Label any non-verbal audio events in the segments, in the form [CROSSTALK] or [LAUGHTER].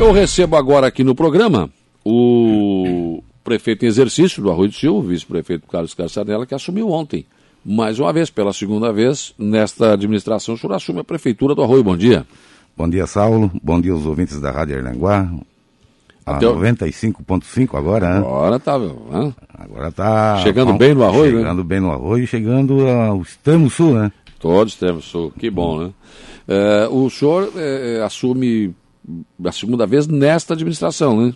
Eu recebo agora aqui no programa o prefeito em exercício do Arroio do Silva, o vice-prefeito Carlos Carçanella, que assumiu ontem. Mais uma vez, pela segunda vez, nesta administração, o senhor assume a prefeitura do Arroio. Bom dia. Bom dia, Saulo. Bom dia aos ouvintes da Rádio Arlanguá. A Até 95.5 agora, né? Agora tá, né? Agora tá. Chegando bem no arroio, chegando né? bem no arroio, chegando ao extremo sul, né? Todos extremo sul, que bom, né? É, o senhor é, assume a segunda vez nesta administração, né?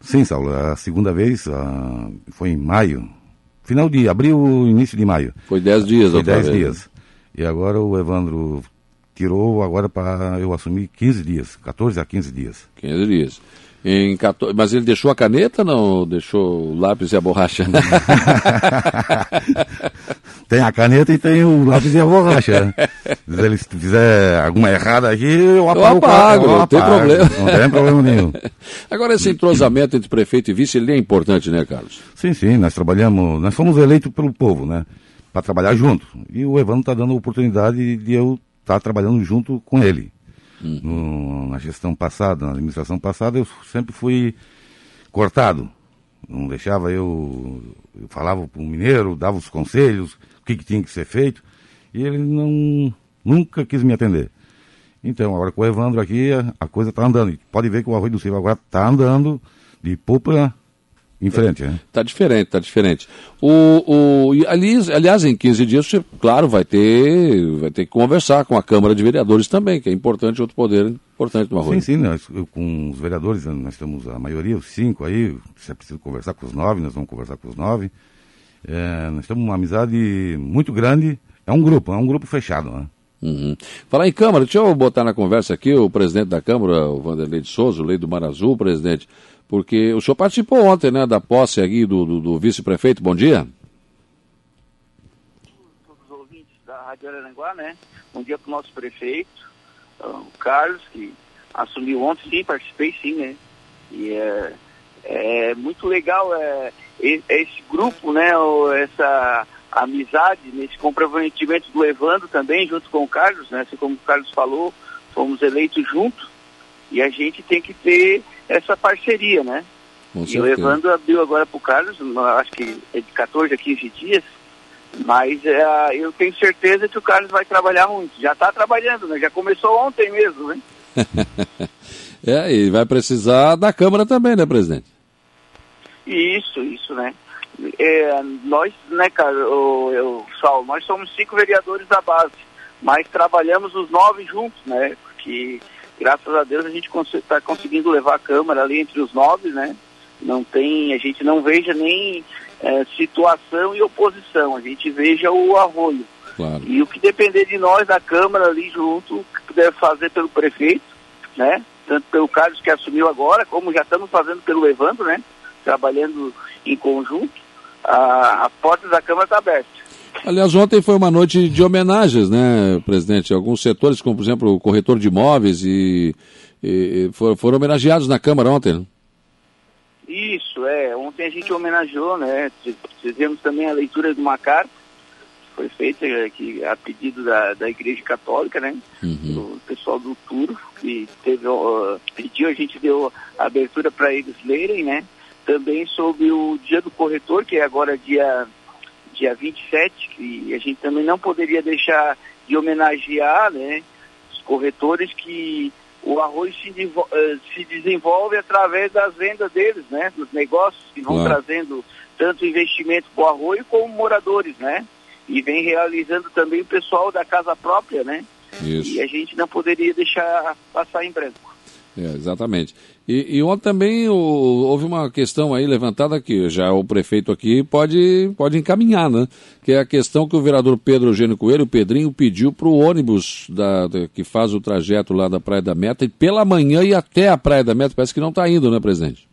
Sim, Saulo. A segunda vez uh, foi em maio. Final de abril, início de maio. Foi dez dias, Foi dez vez. dias. E agora o Evandro tirou agora para eu assumir 15 dias, 14 a 15 dias. 15 dias. Em 14... Mas ele deixou a caneta não deixou o lápis e a borracha? [LAUGHS] tem a caneta e tem o lápis e a borracha. Se ele fizer alguma errada aqui, eu apago, eu apago, não tem problema. Não tem problema nenhum. [LAUGHS] Agora, esse entrosamento entre prefeito e vice, ele é importante, né, Carlos? Sim, sim, nós trabalhamos, nós fomos eleitos pelo povo, né, para trabalhar junto. E o Evandro está dando a oportunidade de eu estar tá trabalhando junto com ele. No, na gestão passada, na administração passada, eu sempre fui cortado. Não deixava eu. Eu falava para o mineiro, dava os conselhos, o que, que tinha que ser feito, e ele não nunca quis me atender. Então, agora com o Evandro aqui, a, a coisa está andando. Pode ver que o Arroio do Silva agora está andando de púlpura em frente, né? Tá diferente, tá diferente. O, o, aliás, aliás, em 15 dias você, claro, vai ter, vai ter que conversar com a Câmara de Vereadores também, que é importante, outro poder importante no Arroio. Sim, sim, nós, com os vereadores, nós temos a maioria, os cinco aí, se é preciso conversar com os nove, nós vamos conversar com os nove. É, nós temos uma amizade muito grande, é um grupo, é um grupo fechado, né? Uhum. Falar em Câmara, deixa eu botar na conversa aqui o presidente da Câmara, o Vanderlei de Souza, o Lei do Mar Azul, presidente. Porque o senhor participou ontem, né, da posse aqui do, do, do vice-prefeito. Bom dia. Todos os ouvintes da Rádio Aranguá, né? Bom dia para o nosso prefeito, o Carlos, que assumiu ontem, sim, participei sim, né? E é, é muito legal é, esse grupo, né? Essa amizade, nesse comprometimento do Evandro também, junto com o Carlos, né? Assim como o Carlos falou, fomos eleitos juntos e a gente tem que ter essa parceria, né? Com e o Evandro abriu agora para o Carlos, acho que é de 14 a 15 dias, mas é, eu tenho certeza que o Carlos vai trabalhar muito. Já está trabalhando, né? Já começou ontem mesmo, né? [LAUGHS] é, e vai precisar da Câmara também, né, presidente? Isso, isso, né? É, nós, né, cara, o, eu, Saulo, nós somos cinco vereadores da base, mas trabalhamos os nove juntos, né? Porque graças a Deus a gente está conseguindo levar a Câmara ali entre os nove, né? Não tem, a gente não veja nem é, situação e oposição, a gente veja o arroio. Claro. E o que depender de nós, da Câmara ali junto, que puder fazer pelo prefeito, né? Tanto pelo Carlos que assumiu agora, como já estamos fazendo pelo Evandro, né? Trabalhando em conjunto, a, a porta da Câmara está aberta. Aliás, ontem foi uma noite de homenagens, né, presidente? Alguns setores, como por exemplo o corretor de imóveis, e, e foram, foram, homenageados na Câmara ontem, né? Isso, é. Ontem a gente homenageou, né? Fizemos também a leitura de uma carta, foi feita aqui a pedido da, da Igreja Católica, né? Uhum. O pessoal do Turo, que teve, uh, pediu, a gente deu a abertura para eles lerem, né? Também sobre o Dia do Corretor, que é agora dia dia 27, e a gente também não poderia deixar de homenagear né, os corretores que o arroz se, eh, se desenvolve através das vendas deles, né, dos negócios que vão claro. trazendo tanto investimento para o arroio como moradores, né? E vem realizando também o pessoal da casa própria, né? Isso. E a gente não poderia deixar passar em branco. É, exatamente. E, e ontem também o, houve uma questão aí levantada que já o prefeito aqui pode, pode encaminhar, né? Que é a questão que o vereador Pedro Eugênio Coelho, o Pedrinho, pediu para o ônibus da, da, que faz o trajeto lá da Praia da Meta e pela manhã e até a Praia da Meta. Parece que não está indo, né, presidente?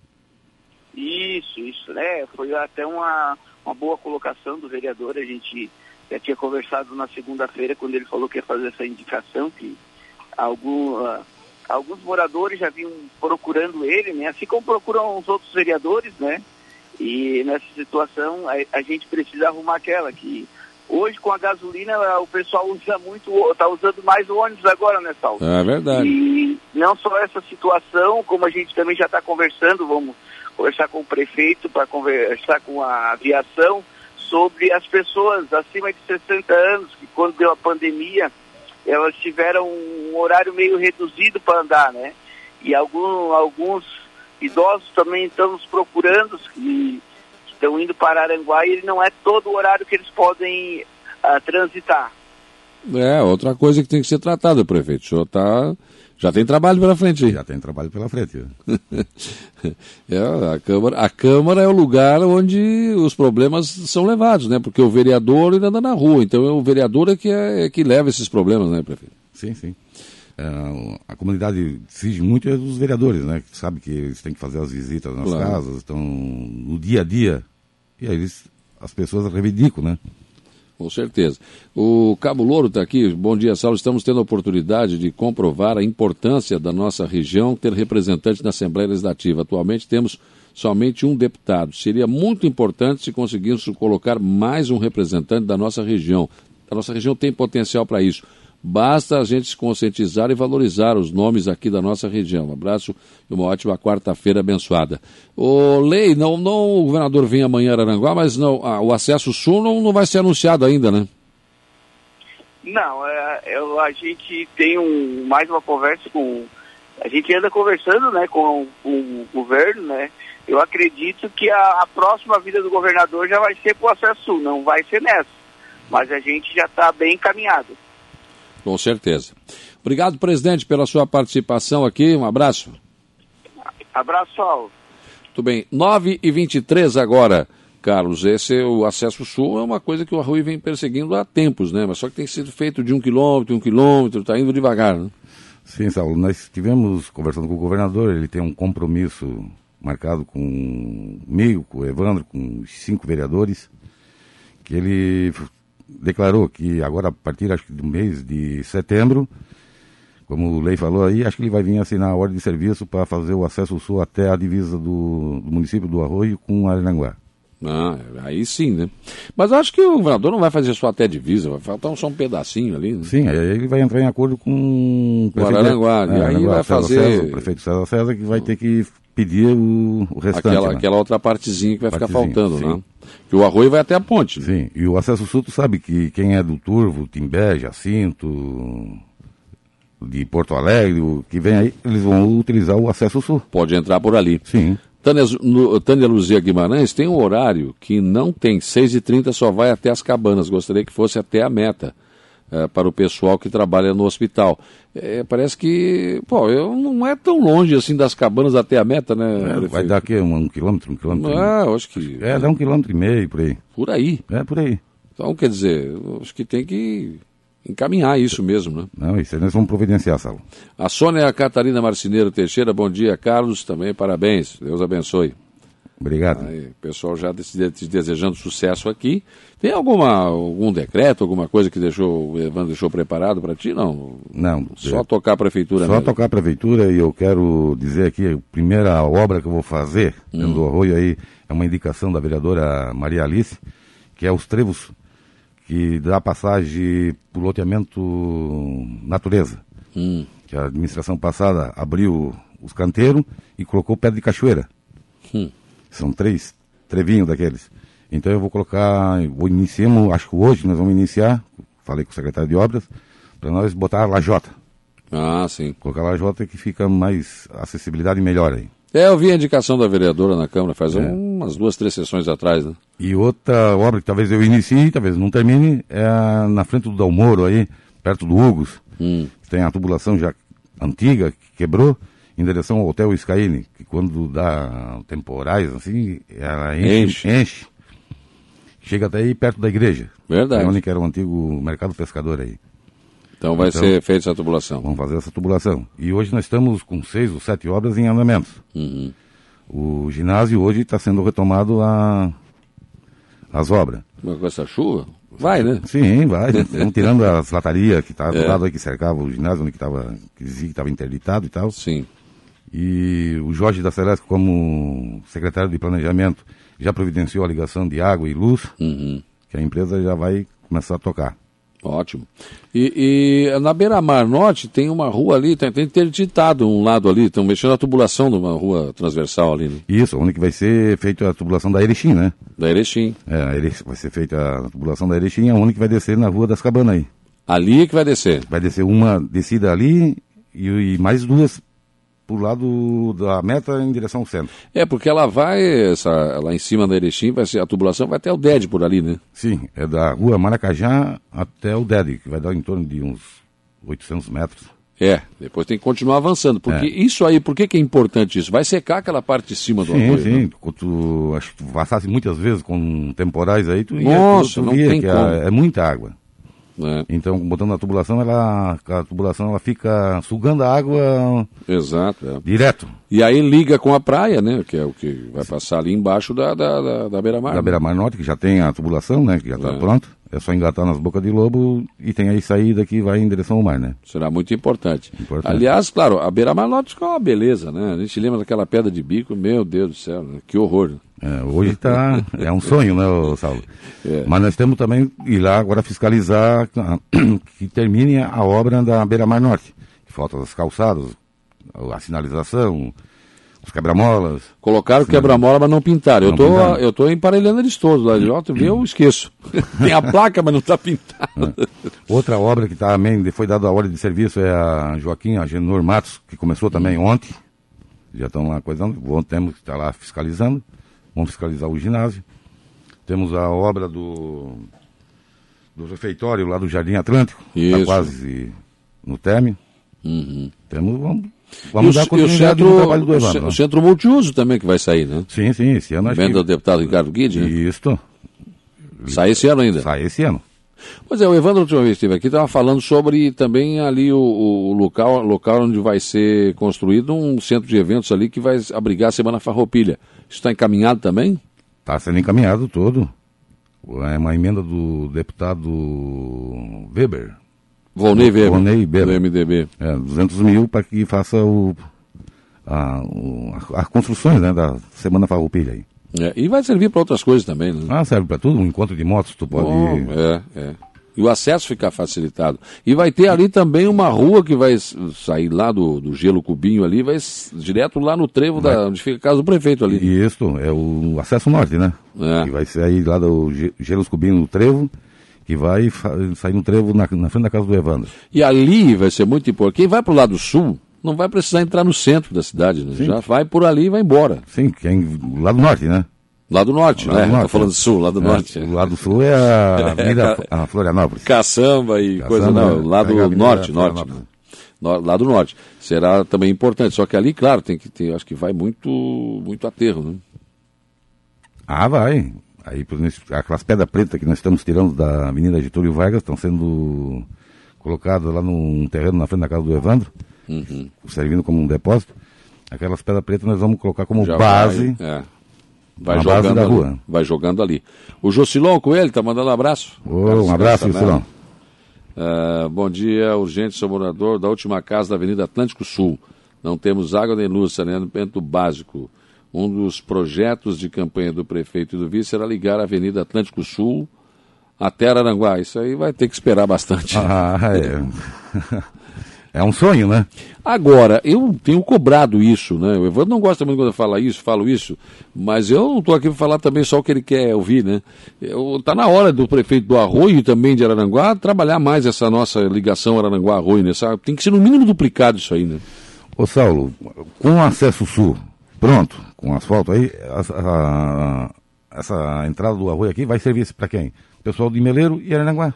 Isso, isso, né? Foi até uma, uma boa colocação do vereador. A gente já tinha conversado na segunda-feira quando ele falou que ia fazer essa indicação, que algum. Uh, alguns moradores já vinham procurando ele, né? Assim como procuram os outros vereadores, né? E nessa situação a, a gente precisa arrumar aquela que hoje com a gasolina o pessoal usa muito, está usando mais o ônibus agora, né, Sal? É verdade. E não só essa situação, como a gente também já está conversando, vamos conversar com o prefeito para conversar com a aviação sobre as pessoas acima de 60 anos, que quando deu a pandemia, elas tiveram um horário meio reduzido para andar, né? E algum, alguns idosos também estão nos procurando, que estão indo para Aranguá e não é todo o horário que eles podem uh, transitar. É, outra coisa que tem que ser tratada, prefeito. O senhor tá, já tem trabalho pela frente aí. Já tem trabalho pela frente. [LAUGHS] é, a, Câmara, a Câmara é o lugar onde os problemas são levados, né? Porque o vereador ainda anda na rua, então é o vereador é que, é, é que leva esses problemas, né, prefeito? Sim, sim. É, a comunidade exige muito é dos vereadores, né? Que sabe que eles têm que fazer as visitas nas claro. casas, estão no dia a dia. E aí eles, as pessoas reivindicam, né? Com certeza. O Cabo Louro está aqui. Bom dia, Saulo. Estamos tendo a oportunidade de comprovar a importância da nossa região ter representantes na Assembleia Legislativa. Atualmente temos somente um deputado. Seria muito importante se conseguíssemos colocar mais um representante da nossa região. A nossa região tem potencial para isso. Basta a gente se conscientizar e valorizar os nomes aqui da nossa região. Um abraço e uma ótima quarta-feira abençoada. O Lei, não, não o governador vem amanhã a Aranguá, mas não, o acesso sul não, não vai ser anunciado ainda, né? Não, é, eu, a gente tem um, mais uma conversa com. A gente anda conversando né, com, com o governo, né? Eu acredito que a, a próxima vida do governador já vai ser com o acesso sul, não vai ser nessa. Mas a gente já está bem encaminhado. Com certeza. Obrigado, presidente, pela sua participação aqui. Um abraço. Abraço, Paulo. Muito bem. 9 e 23 agora. Carlos, esse o acesso sul é uma coisa que o Arrui vem perseguindo há tempos, né? Mas só que tem sido feito de um quilômetro, um quilômetro, está indo devagar, né? Sim, Saulo, nós estivemos conversando com o governador, ele tem um compromisso marcado comigo, com o Evandro, com os cinco vereadores, que ele declarou que agora, a partir acho que do mês de setembro, como o Lei falou aí, acho que ele vai vir assinar a ordem de serviço para fazer o acesso sul até a divisa do, do município do Arroio com Aranguá. Ah, aí sim, né? Mas acho que o governador não vai fazer só até a divisa, vai faltar só um pedacinho ali. Né? Sim, aí ele vai entrar em acordo com o prefeito, é, aí vai fazer... César, o prefeito César César que vai ter que pedir o, o restante. Aquela, né? aquela outra partezinha que vai ficar faltando, sim. né? Que o arroio vai até a ponte. Né? Sim, e o acesso sul, tu sabe que quem é do Turvo, Timbé, Jacinto, de Porto Alegre, que vem aí, eles vão utilizar o acesso sul. Pode entrar por ali. Sim. Tânia, no, Tânia Luzia Guimarães tem um horário que não tem, 6h30 só vai até as cabanas, gostaria que fosse até a meta. É, para o pessoal que trabalha no hospital. É, parece que, pô, eu, não é tão longe assim das cabanas até a meta, né? É, vai dar aqui um, um, quilômetro, um quilômetro. Ah, acho que. É, dá um quilômetro e meio por aí. Por aí? É, por aí. Então, quer dizer, acho que tem que encaminhar isso mesmo, né? Não, isso aí nós vamos providenciar, Saulo. A Sônia Catarina Marcineiro Teixeira, bom dia, Carlos, também parabéns, Deus abençoe. Obrigado. Aí, pessoal já te desejando sucesso aqui. Tem alguma, algum decreto, alguma coisa que deixou, o Evandro deixou preparado para ti? Não. Não. Só tocar a prefeitura Só mesmo. tocar a prefeitura e eu quero dizer aqui, a primeira obra que eu vou fazer hum. dentro do arroio aí é uma indicação da vereadora Maria Alice, que é os trevos que dá passagem por loteamento natureza. Hum. Que a administração passada abriu os canteiros e colocou pedra de cachoeira. Hum. São três trevinhos daqueles. Então eu vou colocar, vou iniciamos, acho que hoje nós vamos iniciar, falei com o secretário de obras, para nós botar a lajota. Ah, sim. Colocar a lajota que fica mais acessibilidade melhor aí. É, eu vi a indicação da vereadora na Câmara faz é. umas duas, três sessões atrás, né? E outra obra que talvez eu inicie, talvez não termine, é na frente do Dalmoro aí, perto do Hugos. Hum. Tem a tubulação já antiga, que quebrou em direção ao Hotel Skyline, que quando dá temporais, assim, ela enche, enche. enche chega até aí perto da igreja. Verdade. É onde era o antigo mercado pescador aí. Então vai então, ser feita essa tubulação. Vamos fazer essa tubulação. E hoje nós estamos com seis ou sete obras em andamento. Uhum. O ginásio hoje está sendo retomado a, as obras. Mas com essa chuva? Vai, né? Sim, vai. [LAUGHS] Estão tirando as latarias que está do é. lado aí que cercava o ginásio, onde que estava que dizia que estava interditado e tal. Sim. E o Jorge da Celeste, como secretário de Planejamento, já providenciou a ligação de água e luz, uhum. que a empresa já vai começar a tocar. Ótimo. E, e na beira-mar norte tem uma rua ali, tem, tem interditado um lado ali, estão mexendo a tubulação de uma rua transversal ali. Né? Isso, onde que vai ser feita a tubulação da Erechim, né? Da Erechim. É, vai ser feita a tubulação da Erechim, onde que vai descer na rua das cabanas aí. Ali é que vai descer? Vai descer uma descida ali e, e mais duas pro lado da meta em direção ao centro. É, porque ela vai, essa, lá em cima da Erechim, vai ser, a tubulação vai até o DED por ali, né? Sim, é da rua Maracajá até o DED, que vai dar em torno de uns 800 metros. É, depois tem que continuar avançando, porque é. isso aí, por que, que é importante isso? Vai secar aquela parte de cima do sim, arroio. Sim, sim, né? tu, acho que tu passasse muitas vezes com temporais aí, tu Nossa, tu, tu não via tem que como. É, é muita água. É. Então, botando na tubulação, ela, a tubulação ela fica sugando a água Exato, é. direto. E aí liga com a praia, né? Que é o que vai passar ali embaixo da, da, da, da beira-mar. Da né? beira-mar norte, que já tem a tubulação, né? Que já está É. pronto. É só engatar nas bocas de lobo e tem aí saída que vai em direção ao mar, né? Será muito importante. Importante. Aliás, claro, a beira-mar norte ficou uma beleza, né? A gente lembra daquela pedra de bico, meu Deus do céu, né? que horror. É, hoje tá, é um sonho, né, Saulo? É. Mas nós temos também ir lá agora fiscalizar [COUGHS] que termine a obra da beira-mar norte. Que faltam as calçadas, a sinalização, os quebra-molas. Colocaram o quebra-mola, mas não pintaram. Eu Não tô, pintaram. eu tô emparelhando eles todos lá de volta, eu esqueço. [LAUGHS] Tem a placa, mas não está pintado. Outra obra que também foi dada a ordem de serviço é a Joaquim Agenor Matos, que começou também ontem. Já estão lá coisando, vamos, temos que estar lá fiscalizando. Vamos fiscalizar o ginásio. Temos a obra do, do refeitório lá do Jardim Atlântico, está Isso. quase no término. Uhum. Temos, vamos, E vamos o, dar e o continuidade centro, trabalho do o Evandro. né? o centro multiuso também que vai sair, né? Sim, sim, esse ano o que... deputado Ricardo Guide, né? Isto, Sai esse ano ainda. sai esse ano. Pois é, o Evandro, a última vez que esteve aqui, estava falando sobre também ali o, o local, local onde vai ser construído um centro de eventos ali que vai abrigar a Semana Farroupilha. Isso está encaminhado também? Está sendo encaminhado todo. É uma emenda do deputado Weber. Volney Weber, Volney Weber. do MDB. É, 200 mil para que faça o, a, o, a- as construções né, da Semana Farroupilha aí. É, e vai servir para outras coisas também, né? Ah, serve para tudo, um encontro de motos, tu pode... Bom, é, é. E o acesso fica facilitado. E vai ter ali também uma rua que vai sair lá do, do Gelo Cubinho ali, vai direto lá no trevo da, onde fica a casa do prefeito ali. E isto é o acesso norte, né? É. Que vai sair lá do Ge- Gelos Cubinho no trevo, que vai sair no trevo na, na frente da casa do Evandro. E ali vai ser muito importante. Quem vai para o lado sul não vai precisar entrar no centro da cidade, né? Já vai por ali e vai embora. Sim, que é em, lá do norte, né? Lado norte, Lado né? norte, Tô falando é. sul, lado É, norte. o lado sul é a [LAUGHS] Avenida a Florianópolis. Caçamba e Caçamba, coisa não, é. lado Pega a Avenida norte, norte. Florianópolis. No- Lado norte. Será também importante. Só que ali, claro, tem que ter, acho que vai muito, muito aterro, né? Ah, vai. Aí, aquelas pedras pretas que nós estamos tirando da Avenida Getúlio Vargas estão sendo colocadas lá num terreno na frente da casa do Evandro, Uhum. servindo como um depósito. Aquelas pedras pretas nós vamos colocar como Já base. Vai, é. vai jogando base da ali. rua. Vai jogando ali. O Jocilon Coelho tá mandando um abraço. Cara, um abraço, né? Silão. Ah, bom dia, urgente, sou morador da última casa da Avenida Atlântico Sul. Não temos água nem luz, saneamento básico. Um dos projetos de campanha do prefeito e do vice era ligar a Avenida Atlântico Sul até Araranguá. Isso aí vai ter que esperar bastante. Ah, é. [LAUGHS] é um sonho, né? Agora, eu tenho cobrado isso, né? O Evandro não gosta muito quando eu falo isso, falo isso, mas eu não estou aqui para falar também só o que ele quer ouvir, né? Está na hora do prefeito do Arroio e também de Araranguá trabalhar mais essa nossa ligação Araranguá-Arroio, né? Sabe? Tem que ser no mínimo duplicado isso aí, né? Ô Saulo, com o acesso sul pronto, com asfalto aí, a- a- essa entrada do arroio aqui vai servir para quem? Pessoal de Meleiro e Aranaguá.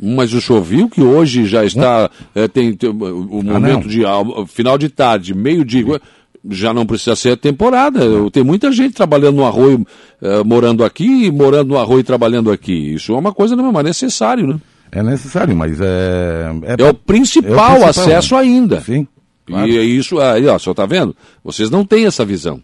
Mas o senhor viu que hoje já está, eh, tem, tem o o Ah, momento não. de al- final de tarde, meio dia, já não precisa ser temporada. Tem muita gente trabalhando no arroio, eh, morando aqui, morando no arroio e trabalhando aqui. Isso é uma coisa não é necessário, né? É necessário, mas é. É o principal, é o principal, acesso né? ainda. Sim. claro. E é isso, aí, ó, o senhor está vendo? Vocês não têm essa visão.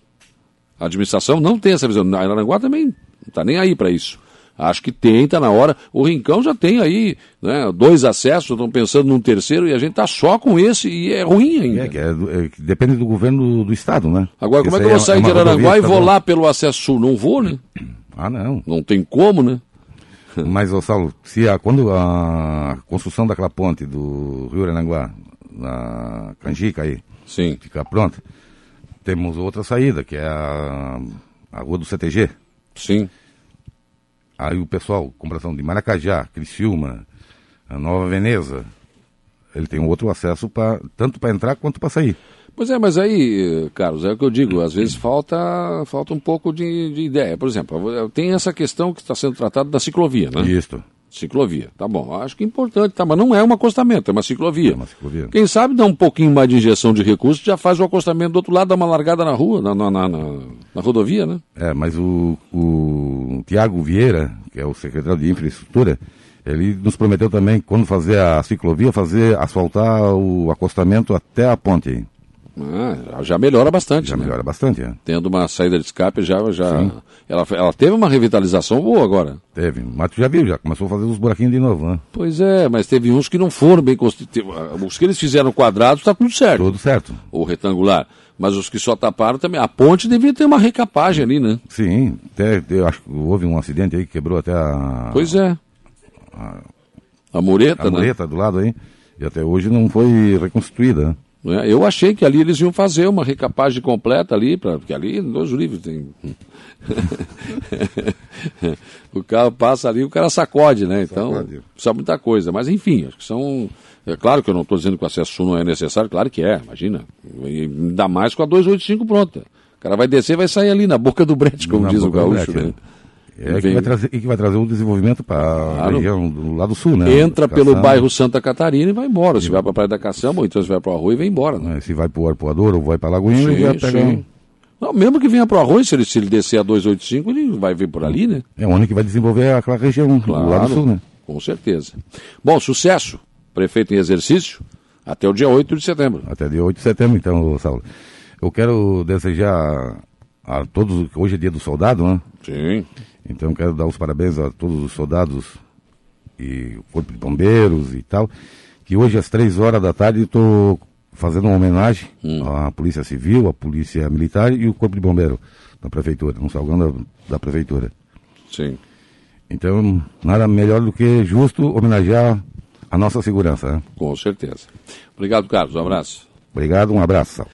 A administração não tem essa visão. A Araranguá também não está nem aí para isso. Acho que tem, está na hora. O Rincão já tem aí né, dois acessos, estão pensando num terceiro e a gente está só com esse e é ruim ainda. É, é é depende do governo do, do estado, né? Agora, como é que eu vou sair uma de Araranguá rodovia e vou estadual. lá pelo acesso sul? Não vou, né? [CLEARS THROAT] Ah, não. Não tem como, né? [LAUGHS] Mas, ô Saulo, se a, quando a construção daquela ponte do Rio Aranguá, na Canjica aí, Sim. ficar pronta, temos outra saída, que é a, a rua do CTG. Sim. Aí o pessoal, comparação de Maracajá, Criciúma, a Nova Veneza, ele tem um outro acesso pra, tanto para entrar quanto para sair. Pois é, mas aí, Carlos, é o que eu digo, às vezes falta, falta um pouco de, de ideia. Por exemplo, tem essa questão que está sendo tratada da ciclovia, né? Isso. Ciclovia, tá bom. Acho que é importante, tá? Mas não é um acostamento, é uma ciclovia. É uma ciclovia. Quem sabe dá um pouquinho mais de injeção de recursos, já faz o acostamento do outro lado, dá uma largada na rua, na, na, na, na- na rodovia, né? É, mas o, o Tiago Vieira, que é o secretário de infraestrutura, ele nos prometeu também, quando fazer a ciclovia, fazer asfaltar o acostamento até a ponte. Ah, já melhora bastante. Já né? melhora bastante, é. Tendo uma saída de escape, já. já ela, ela teve uma revitalização boa agora. Teve. Mas tu já viu, já começou a fazer os buraquinhos de novo, né? Pois é, mas teve uns que não foram bem construídos. Os que eles fizeram quadrados, está tudo certo. Tudo certo. Ou retangular. Mas os que só taparam também. A ponte devia ter uma recapagem ali, né? Sim, até, eu acho que houve um acidente aí que quebrou até a, Pois é. A mureta, a né? mureta do lado aí. E até hoje não foi reconstruída. né? É, Eu achei que ali eles iam fazer uma recapagem completa ali, pra, porque ali, Deus o livre, tem. [LAUGHS] o carro passa ali, o cara sacode, né? Então, Sacode. precisa muita coisa. Mas enfim, acho que são. É claro que eu não estou dizendo que o acesso sul não é necessário, claro que é, imagina. E ainda mais com a 285 pronta. O cara vai descer vai sair ali na boca do brete, como Na diz o gaúcho, brete, né? É, que vai trazer, e que vai trazer o desenvolvimento para a Claro. região do lado sul, né? Entra pelo Caçamba, bairro Santa Catarina e vai embora. Se vai para a Praia da Caçamba, ou então se vai para o Arroio, vai embora. Né? né? Se vai para o Arpoador ou vai para Lagoinha, ele vai pegar. um- Não, mesmo que venha para o Arroio, se ele, se ele descer a 285, ele vai vir por ali, né? É onde que vai desenvolver aquela região do lado sul, né? Com certeza. Bom, sucesso. Prefeito em exercício até o dia 8 de setembro. Até dia 8 de setembro, então, Saulo. Eu quero desejar a todos, hoje é dia do soldado, né? Sim. Então quero dar os parabéns a todos os soldados e o Corpo de Bombeiros e tal, que hoje às três horas da tarde estou fazendo uma homenagem à Polícia Civil, à Polícia Militar e o Corpo de Bombeiro da Prefeitura, um salgão da, da Prefeitura. Sim. Então, nada melhor do que justo homenagear a nossa segurança. Né? Com certeza. Obrigado, Carlos. Um abraço. Obrigado, um abraço.